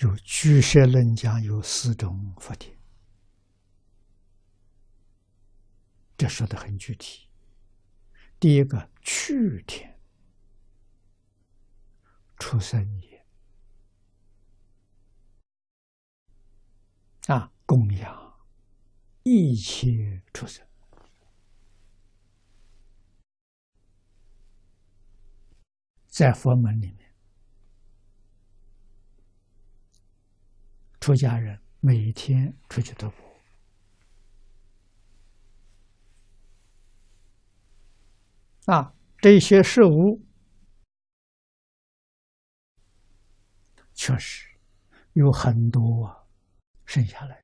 有居舍论讲有四种福田，这说的很具体。第一个去天出生也啊，供养一切出生，在佛门里面。出家人每天出去徒步啊，这些事物确实有很多啊，剩下来。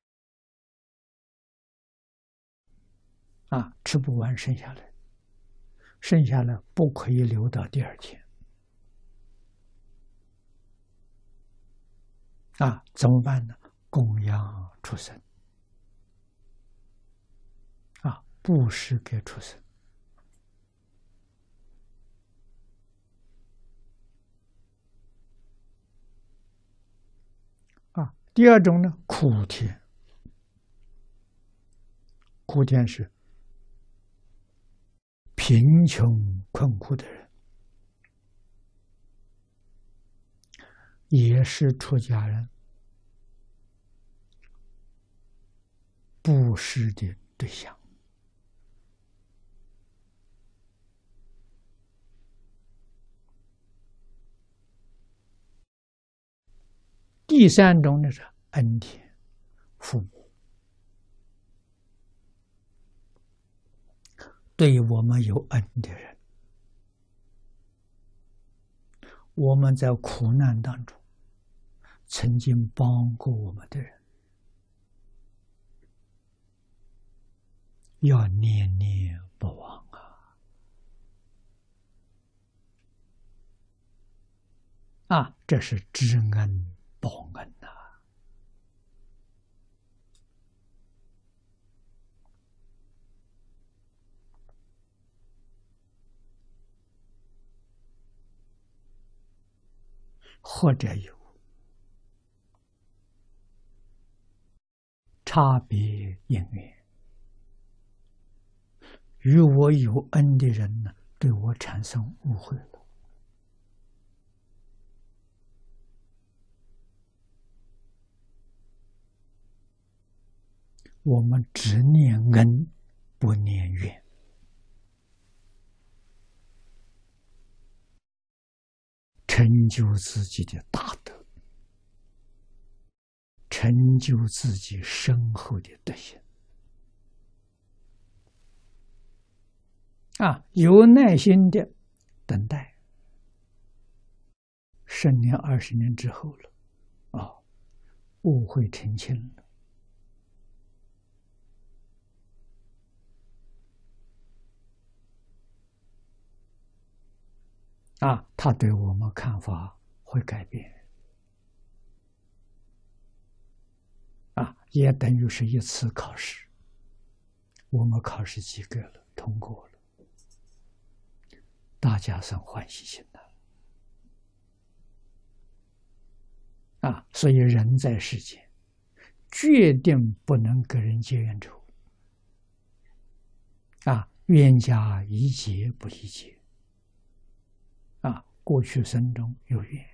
啊，吃不完剩下来，剩下来不可以留到第二天。啊，怎么办呢？供养出生，啊，布施给出生，啊，第二种呢，苦天，苦天是贫穷困苦的人。也是出家人布施的对象。第三种呢是恩田父母，对我们有恩的人。我们在苦难当中曾经帮过我们的人，要念念不忘啊！啊，这是知恩报恩或者有差别因缘，与我有恩的人呢，对我产生误会了。我们只念恩，不念怨。成就自己的大德，成就自己深厚的德行啊！有耐心的等待，十年、二十年之后了，啊，误会澄清了。啊，他对我们看法会改变，啊，也等于是一次考试，我们考试及格了，通过了，大家算欢喜心的，啊，所以人在世间，决定不能跟人结冤仇，啊，冤家宜结不宜结。过去生中有缘，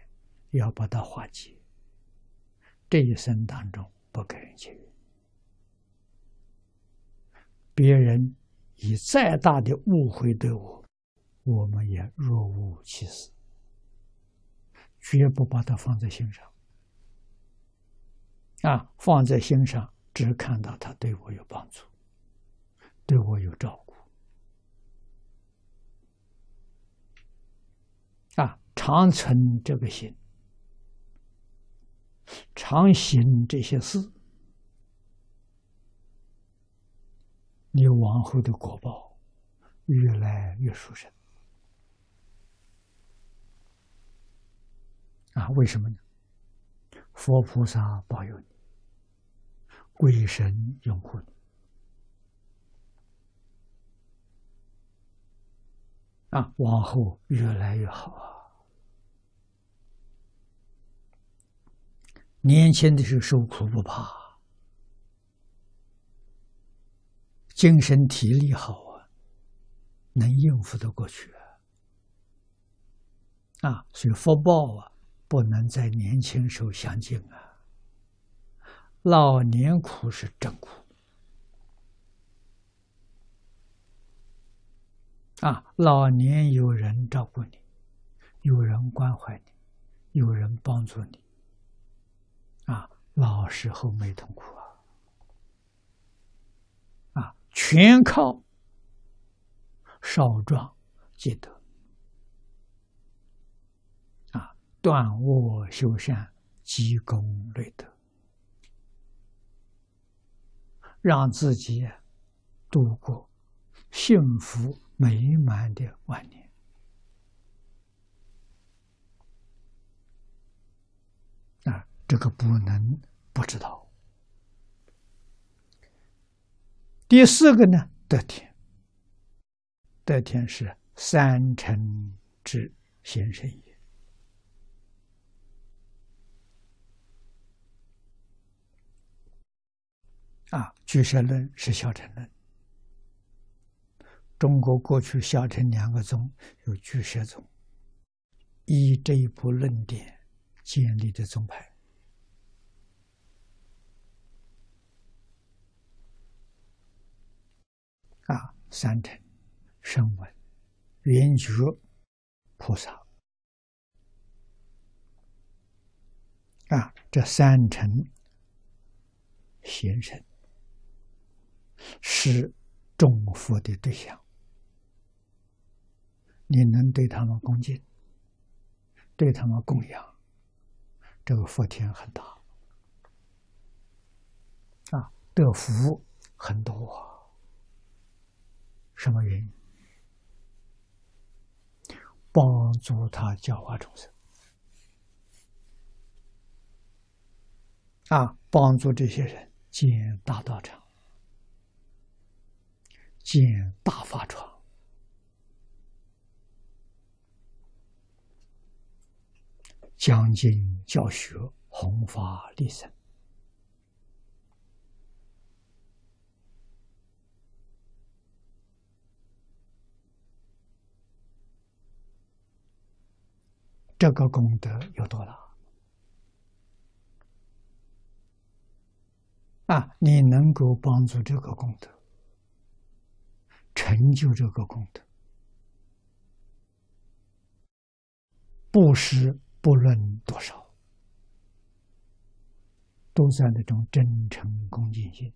要把它化解。这一生当中不跟人结缘，别人以再大的误会对我，我们也若无其事，绝不把它放在心上。啊，放在心上，只看到他对我有帮助，对我有照顾。常存这个心，常行这些事，你往后的果报越来越殊胜。啊，为什么呢？佛菩萨保佑你，鬼神拥护你，啊，往后越来越好啊！年轻的时候受苦不怕，精神体力好啊，能应付得过去啊。啊，所以福报啊，不能在年轻时候享尽啊。老年苦是真苦啊！老年有人照顾你，有人关怀你，有人帮助你。啊，老时候没痛苦啊！啊，全靠少壮积德，啊，断恶修善，积功累德，让自己度过幸福美满的晚年。这个不能不知道。第四个呢，得天。得天是三乘之先生也。啊，巨蛇论是小乘论。中国过去小乘两个宗有巨蛇宗，依这一部论点建立的宗派。啊，三乘声闻、缘觉菩萨啊，这三乘贤神是众佛的对象。你能对他们恭敬，对他们供养，这个福田很大啊，得福很多。什么原因？帮助他教化众生啊！帮助这些人建大道场、建大法床，讲经教学，弘法利生。这个功德有多大？啊，你能够帮助这个功德，成就这个功德，布施不论多少，都在那种真诚恭敬心。